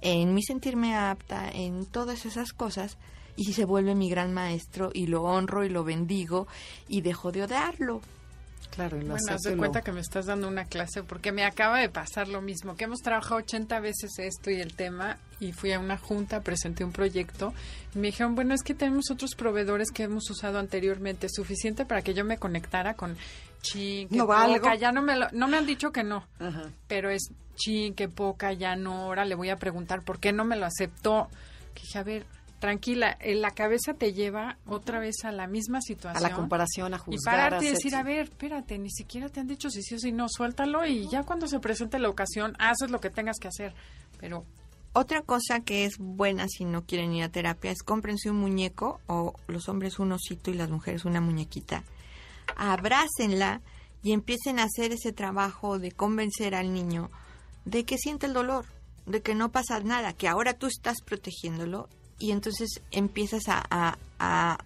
en mi sentirme apta, en todas esas cosas, y se vuelve mi gran maestro y lo honro y lo bendigo y dejo de odiarlo. Claro, y lo bueno, haz de cuenta que me estás dando una clase porque me acaba de pasar lo mismo, que hemos trabajado 80 veces esto y el tema y fui a una junta, presenté un proyecto y me dijeron, bueno, es que tenemos otros proveedores que hemos usado anteriormente, suficiente para que yo me conectara con chin, que poca, ya no me no me han dicho que no, pero es chin, que poca, ya no, ahora le voy a preguntar por qué no me lo aceptó. Que dije, a ver, tranquila, en la cabeza te lleva otra vez a la misma situación. A la comparación, a juzgar. Y pararte y decir, a ver, espérate, ni siquiera te han dicho si sí o si no, suéltalo y ya cuando se presente la ocasión, haces lo que tengas que hacer. Pero otra cosa que es buena si no quieren ir a terapia es cómprense un muñeco o los hombres un osito y las mujeres una muñequita. Abrácenla y empiecen a hacer ese trabajo de convencer al niño de que siente el dolor, de que no pasa nada, que ahora tú estás protegiéndolo y entonces empiezas a,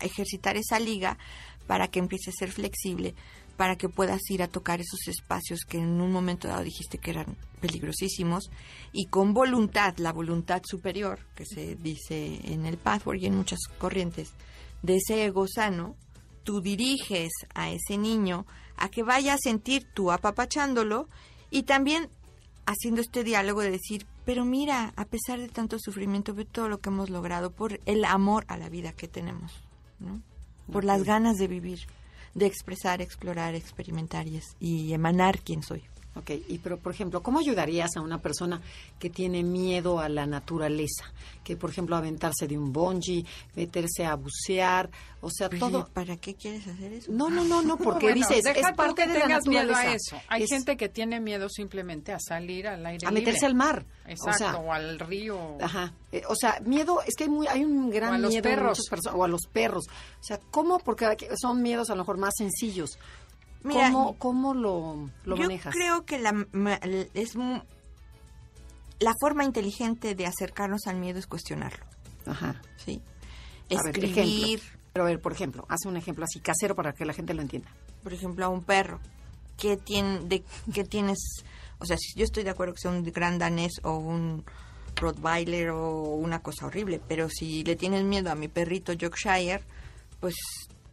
ejercitar esa liga para que empiece a ser flexible, para que puedas ir a tocar esos espacios que en un momento dado dijiste que eran peligrosísimos y con voluntad, la voluntad superior que se dice en el pathway y en muchas corrientes de ese ego sano, tú diriges a ese niño a que vaya a sentir tú apapachándolo y también haciendo este diálogo de decir, pero mira, a pesar de tanto sufrimiento, ve todo lo que hemos logrado por el amor a la vida que tenemos, ¿no? por las ganas de vivir, de expresar, explorar, experimentar y, emanar quién soy. Ok, y pero por ejemplo, ¿cómo ayudarías a una persona que tiene miedo a la naturaleza? Que por ejemplo aventarse de un bungee, meterse a bucear, o sea, todo. ¿Para qué quieres hacer eso? No, no, no, no, porque dices, es parte de la naturaleza. Miedo a eso. Hay gente que tiene miedo simplemente a salir al aire A meterse al mar. Exacto, o, al río. Ajá. Eh, o sea, miedo, es que hay muy hay un gran o a los miedo perros. o a los perros. O sea, ¿cómo? Porque son miedos a lo mejor más sencillos. ¿Cómo, lo, lo yo manejas? creo que la, es la forma inteligente de acercarnos al miedo es cuestionarlo. Ajá. Sí. Escribir. Pero a ver, por ejemplo, hace un ejemplo así casero para que la gente lo entienda. Por ejemplo, a un perro. ¿Qué, tiene, de, qué tienes? O sea, si yo estoy de acuerdo que sea un gran danés o un Rottweiler o una cosa horrible, pero si le tienes miedo a mi perrito Yorkshire, pues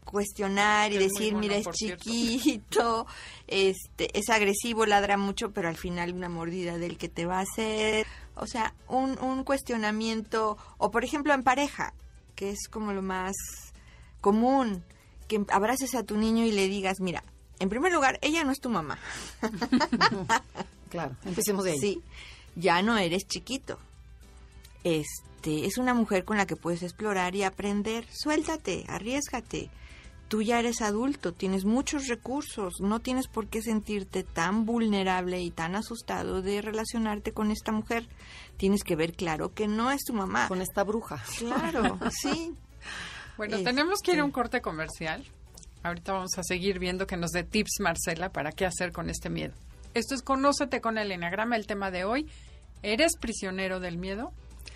cuestionar y decir, mira, es chiquito, este, es agresivo, ladra mucho, pero al final una mordida del que te va a hacer. O sea, un, un cuestionamiento, o por ejemplo en pareja, que es como lo más común, que abraces a tu niño y le digas, mira, en primer lugar, ella no es tu mamá. claro, empecemos de ahí. Sí, ya no eres chiquito. Este, es una mujer con la que puedes explorar y aprender. Suéltate, arriesgate tú ya eres adulto, tienes muchos recursos, no tienes por qué sentirte tan vulnerable y tan asustado de relacionarte con esta mujer. Tienes que ver claro que no es tu mamá. Con esta bruja. Claro, sí. Bueno, tenemos que ir a un corte comercial. Ahorita vamos a seguir viendo que nos dé tips Marcela para qué hacer con este miedo. Esto es Conócete con el Enneagrama, el tema de hoy. ¿Eres prisionero del miedo?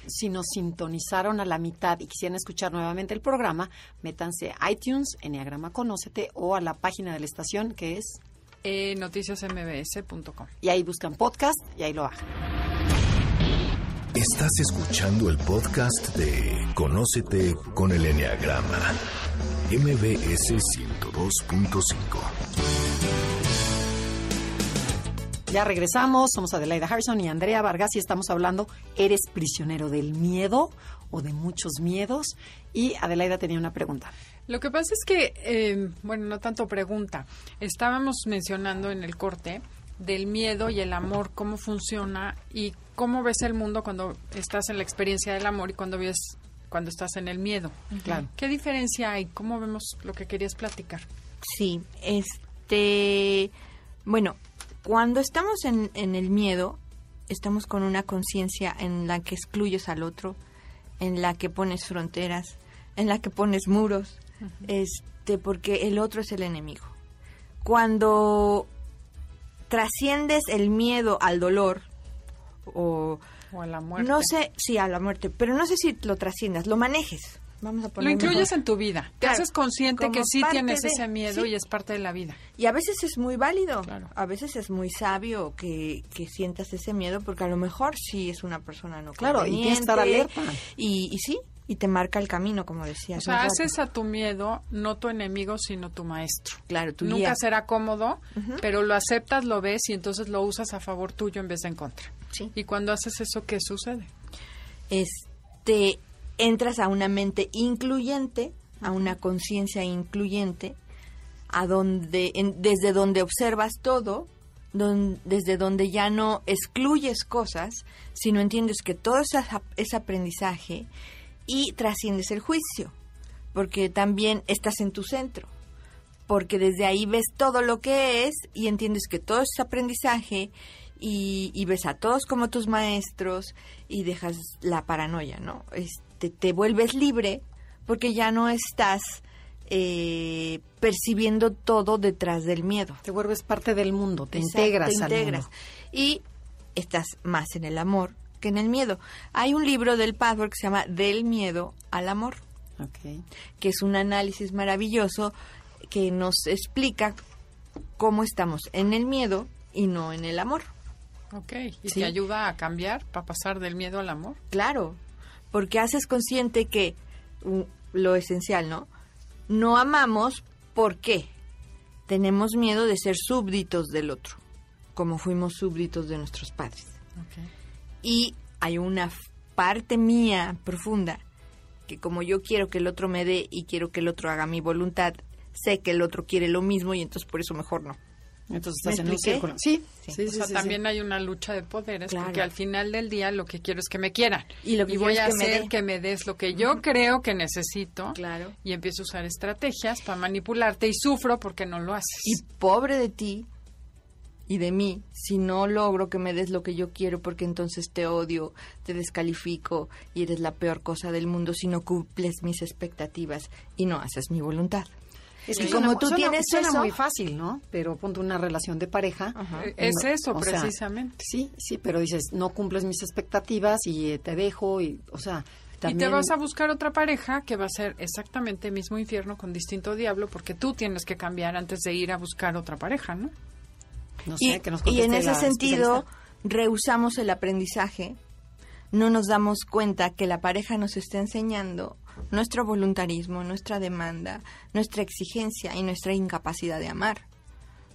Si nos sintonizaron a la mitad y quisieran escuchar nuevamente el programa, métanse a iTunes, Enneagrama Conócete o a la página de la estación que es eh, noticiasmbs.com. Y ahí buscan podcast y ahí lo bajan. Estás escuchando el podcast de Conócete con el Enneagrama, MBS 102.5. Ya regresamos, somos Adelaida Harrison y Andrea Vargas y estamos hablando, ¿eres prisionero del miedo o de muchos miedos? Y Adelaida tenía una pregunta. Lo que pasa es que, eh, bueno, no tanto pregunta, estábamos mencionando en el corte del miedo y el amor, cómo funciona y cómo ves el mundo cuando estás en la experiencia del amor y cuando ves cuando estás en el miedo. Claro. ¿Qué diferencia hay? ¿Cómo vemos lo que querías platicar? Sí, este, bueno, cuando estamos en, el miedo, estamos con una conciencia en la que excluyes al otro, en la que pones fronteras, en la que pones muros, este, porque el otro es el enemigo. Cuando trasciendes el miedo al dolor o, o a la muerte. No sé, sí, a la muerte, pero no sé si lo trasciendas, lo manejes lo incluyes en tu vida. Te haces consciente que sí tienes ese miedo y es parte de la vida. Y a veces es muy válido. A veces es muy sabio que, que, sientas ese miedo porque a lo mejor sí es una persona no Claro, y que estar alerta. Y, y sí, y te marca el camino, como decías. O sea, haces a tu miedo no tu enemigo, sino tu maestro. Claro, tu Nunca será cómodo, pero lo aceptas, lo ves y entonces lo usas a favor tuyo en vez de en contra. Sí. Y cuando haces eso, ¿qué sucede? Este, entras a una mente incluyente, a una conciencia incluyente, a donde, desde donde observas todo, desde donde ya no excluyes cosas, sino entiendes que todo es aprendizaje y trasciendes el juicio, porque también estás en tu centro, porque desde ahí ves todo lo que es y entiendes que todo es aprendizaje y, ves a todos como tus maestros y dejas la paranoia, ¿no? Este, te vuelves libre porque ya no estás eh, percibiendo todo detrás del miedo. Te vuelves parte del mundo, te integras. Te integras. Y estás más en el amor, que en el miedo. Hay un libro del Padre que se llama Del miedo al amor, que es un análisis maravilloso que nos explica cómo estamos en el miedo y no en el amor. Ok, ¿y te ayuda a cambiar para pasar del miedo al amor? Claro, porque haces consciente que lo esencial, ¿no? No amamos porque tenemos miedo de ser súbditos del otro, como fuimos súbditos de nuestros padres. Okay y hay una parte mía profunda que como yo quiero que el otro me dé y quiero que el otro haga mi voluntad, sé que el otro quiere lo mismo y entonces por eso mejor no. Entonces estás en un círculo. Sí, sí, o sea, también hay una lucha de poderes porque al final del día lo que quiero es que me quieran y, lo que voy a hacer que me des lo que yo creo que necesito. Claro. Y empiezo a usar estrategias para manipularte y sufro porque no lo haces. Y pobre de ti y de mí si no logro que me des lo que yo quiero porque entonces te odio, te descalifico y eres la peor cosa del mundo si no cumples mis expectativas y no haces mi voluntad. Es que como tú tienes eso, muy fácil, ¿no? Pero ponte una relación de pareja. Es eso, precisamente. sí, sí, pero dices, no cumples mis expectativas y eh, te dejo y, o sea, Y te vas a buscar otra pareja que va a ser exactamente el mismo infierno con distinto diablo porque tú tienes que cambiar antes de ir a buscar otra pareja, ¿no? y, en ese sentido, rehusamos el aprendizaje, no nos damos cuenta que la pareja nos está enseñando nuestro voluntarismo, nuestra demanda, nuestra exigencia y nuestra incapacidad de amar.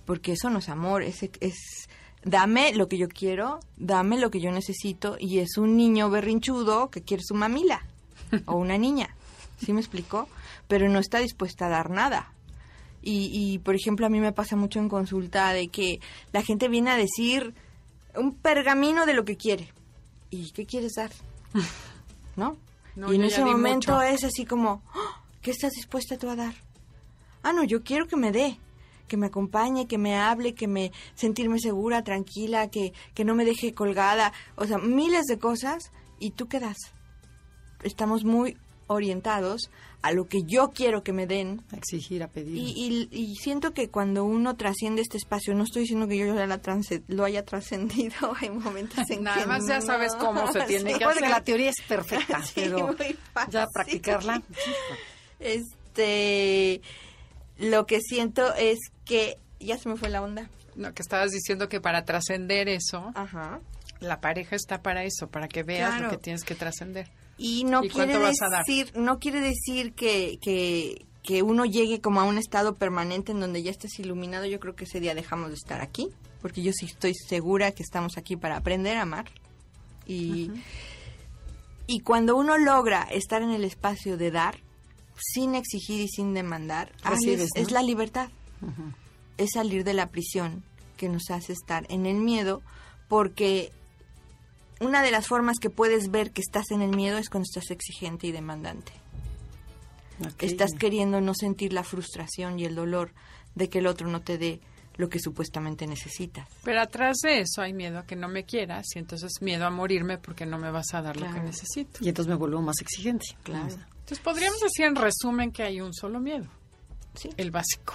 Porque eso no es amor, es, es dame lo que yo quiero, dame lo que yo necesito y es un niño berrinchudo que quiere su mamila o una niña. ¿Sí me explicó? Pero no está dispuesta a dar nada. Y, por ejemplo, a mí me pasa mucho en consulta de que la gente viene a decir un pergamino de lo que quiere. ¿Y qué quieres dar? ¿No? Y en ese momento es así como, ¡Ah! ¿qué estás dispuesta tú a dar? Ah, no, yo quiero que me dé, que me acompañe, que me hable, que me sentirme segura, tranquila, que, que no me deje colgada, o sea, miles de cosas. ¿Y tú qué das? Estamos muy orientados a lo que yo quiero que me den. A exigir, a pedir. Y, siento que cuando uno trasciende este espacio, no estoy diciendo que yo lo haya trascendido, hay momentos en Nada más ya sabes cómo se tiene que hacer. La teoría es perfecta, pero ya practicarla. Este, lo que siento es que ya se me fue la onda. No, que estabas diciendo que para trascender eso, la pareja está para eso, para que veas lo que tienes que trascender. Y no quiere decir, no quiere decir que, que, uno llegue como a un estado permanente en donde ya estés iluminado. Yo creo que ese día dejamos de estar aquí, porque yo sí estoy segura que estamos aquí para aprender a amar. Y, y cuando uno logra estar en el espacio de dar, sin exigir y sin demandar, es, la libertad. Es salir de la prisión que nos hace estar en el miedo, porque una de las formas que puedes ver que estás en el miedo es cuando estás exigente y demandante. Estás queriendo no sentir la frustración y el dolor de que el otro no te dé lo que supuestamente necesitas. Pero atrás de eso hay miedo a que no me quieras y entonces miedo a morirme porque no me vas a dar lo que necesito. Y entonces me vuelvo más exigente. Claro. Entonces podríamos decir en resumen que hay un solo miedo. Sí. El básico.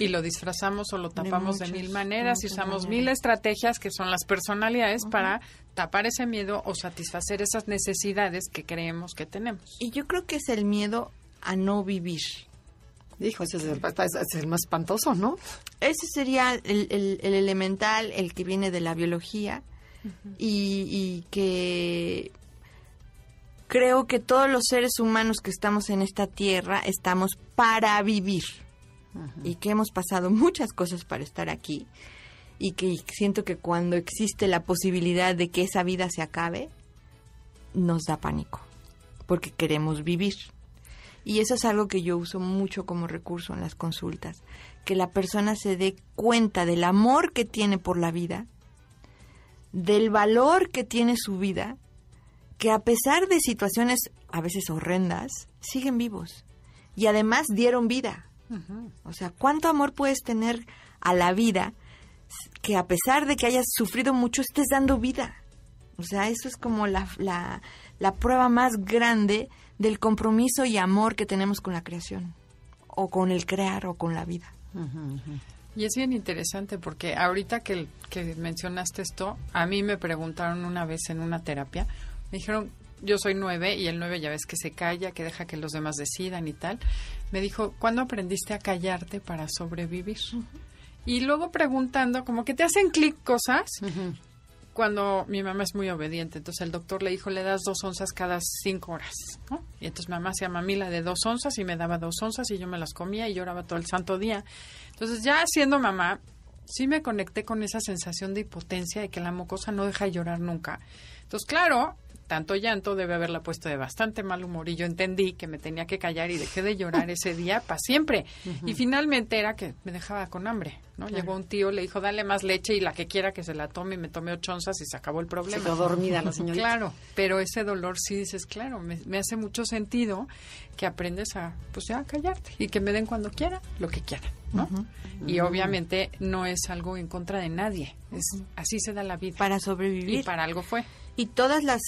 Y lo disfrazamos o lo tapamos de, mil maneras y usamos mil estrategias que son las personalidades para tapar ese miedo o satisfacer esas necesidades que creemos que tenemos. Y yo creo que es el miedo a no vivir. Dijo, ese es el, más espantoso, ¿no? Ese sería el, elemental, el que viene de la biología y, y, que creo que todos los seres humanos que estamos en esta tierra estamos para vivir y que hemos pasado muchas cosas para estar aquí y que siento que cuando existe la posibilidad de que esa vida se acabe, nos da pánico, porque queremos vivir. Y eso es algo que yo uso mucho como recurso en las consultas, que la persona se dé cuenta del amor que tiene por la vida, del valor que tiene su vida, que a pesar de situaciones a veces horrendas, siguen vivos y además dieron vida. O sea, ¿cuánto amor puedes tener a la vida que a pesar de que hayas sufrido mucho, estés dando vida? O sea, eso es como la, la, la prueba más grande del compromiso y amor que tenemos con la creación, o con el crear, o con la vida. Y es bien interesante porque ahorita que, que mencionaste esto, a mí me preguntaron una vez en una terapia, me dijeron, yo soy nueve y el nueve ya ves que se calla, que deja que los demás decidan y tal. Me dijo, ¿cuándo aprendiste a callarte para sobrevivir? Y luego preguntando, como que te hacen clic cosas. Cuando mi mamá es muy obediente, entonces el doctor le dijo, le das dos onzas cada cinco horas, ¿no? Y entonces mamá hacía mamila de dos onzas y me daba dos onzas y yo me las comía y lloraba todo el santo día. Entonces ya siendo mamá, sí me conecté con esa sensación de impotencia de que la mocosa no deja de llorar nunca. Entonces, claro, tanto llanto debe haberla puesto de bastante mal humor y yo entendí que me tenía que callar y dejé de llorar ese día para siempre. Y finalmente era que me dejaba con hambre, ¿no? Llegó un tío, le dijo, dale más leche y la que quiera que se la tome y me tomé ocho onzas y se acabó el problema. Se dormida la señorita. claro, pero ese dolor sí dices, claro, me, hace mucho sentido que aprendes a, pues ya, callarte y que me den cuando quiera lo que quiera, ¿no? Y obviamente no es algo en contra de nadie, es así se da la vida. Para sobrevivir. Y para algo fue. Y todas las,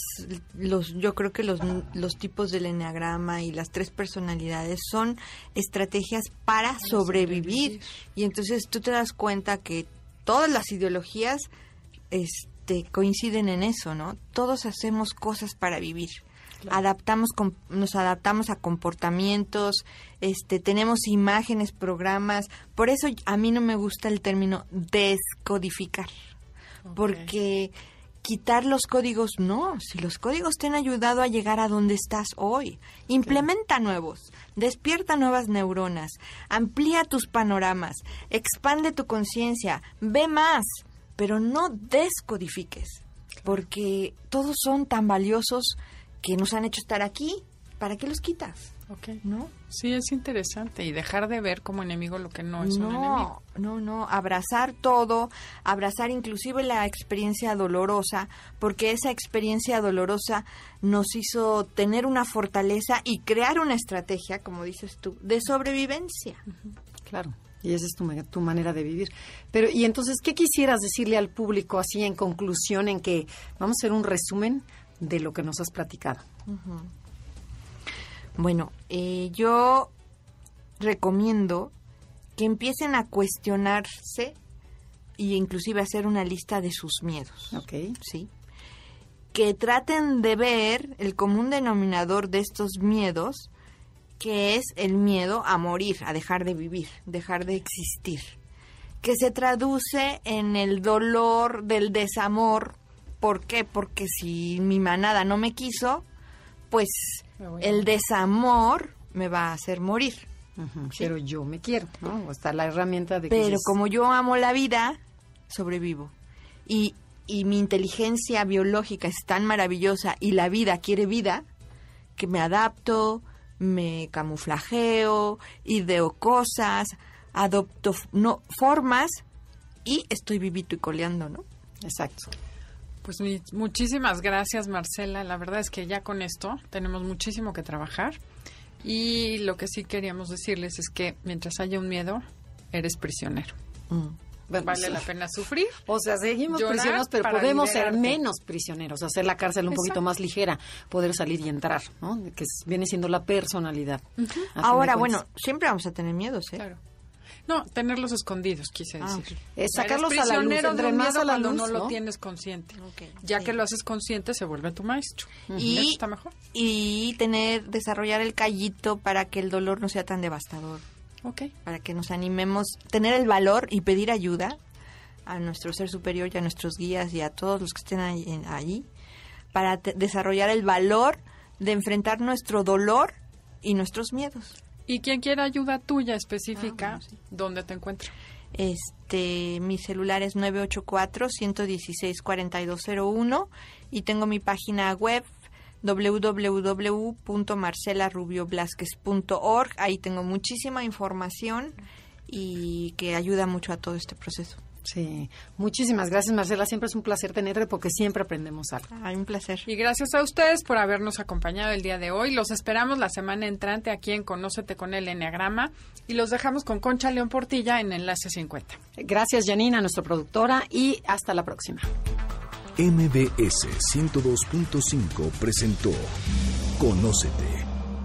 los, yo creo que los, los tipos del enneagrama y las tres personalidades son estrategias para, sobrevivir. Y entonces tú te das cuenta que todas las ideologías este, coinciden en eso, ¿no? Todos hacemos cosas para vivir. Adaptamos, nos adaptamos a comportamientos, este, tenemos imágenes, programas. Por eso a mí no me gusta el término descodificar, porque quitar los códigos, no, si los códigos te han ayudado a llegar a donde estás hoy, implementa nuevos, despierta nuevas neuronas, amplía tus panoramas, expande tu conciencia, ve más, pero no descodifiques, porque todos son tan valiosos que nos han hecho estar aquí, ¿para qué los quitas? ¿No? Sí, es interesante y dejar de ver como enemigo lo que no es un enemigo. No, no, abrazar todo, abrazar inclusive la experiencia dolorosa, porque esa experiencia dolorosa nos hizo tener una fortaleza y crear una estrategia, como dices tú, de sobrevivencia. Claro. Y esa es tu, tu, manera de vivir. Pero, y entonces, ¿qué quisieras decirle al público así en conclusión, en que vamos a hacer un resumen de lo que nos has platicado? Bueno, eh, yo recomiendo que empiecen a cuestionarse e inclusive hacer una lista de sus miedos. Ok. Sí. Que traten de ver el común denominador de estos miedos, que es el miedo a morir, a dejar de vivir, dejar de existir. Que se traduce en el dolor del desamor. ¿Por qué? Porque si mi manada no me quiso, pues el desamor me va a hacer morir. Pero yo me quiero, ¿no? Está la herramienta de Pero como yo amo la vida, sobrevivo. Y, y mi inteligencia biológica es tan maravillosa y la vida quiere vida, que me adapto, me camuflajeo, ideo cosas, adopto no, formas y estoy vivito y coleando, ¿no? Exacto. Pues muchísimas gracias, Marcela. La verdad es que ya con esto tenemos muchísimo que trabajar. Y lo que sí queríamos decirles es que mientras haya un miedo, eres prisionero. Mm. vale la pena sufrir. O sea, seguimos prisioneros, pero podemos ser menos prisioneros, hacer la cárcel un poquito más ligera, poder salir y entrar, ¿no? Que viene siendo la personalidad. Ahora, bueno, siempre vamos a tener miedos, ¿eh? Claro. No, tenerlos escondidos, quise ah, decir. sacarlos a la luz, entre más a la luz, no, lo tienes consciente. Ya que lo haces consciente, se vuelve tu maestro. Y, está mejor. Y tener, desarrollar el callito para que el dolor no sea tan devastador. Ok. Para que nos animemos, tener el valor y pedir ayuda a nuestro ser superior y a nuestros guías y a todos los que estén allí, allí para desarrollar el valor de enfrentar nuestro dolor y nuestros miedos. Y quien quiera ayuda tuya específica, ah, ¿dónde te encuentro? Este, mi celular es 984-116-4201 y tengo mi página web www.marcelarubioblásquez.org. Ahí tengo muchísima información y que ayuda mucho a todo este proceso. Sí, muchísimas gracias Marcela, siempre es un placer tenerte porque siempre aprendemos algo. Hay un placer. Y gracias a ustedes por habernos acompañado el día de hoy. Los esperamos la semana entrante aquí en Conócete con el Enneagrama y los dejamos con Concha León Portilla en Enlace 50. Gracias Janina, nuestra productora, y hasta la próxima. MBS 102.5 presentó Conócete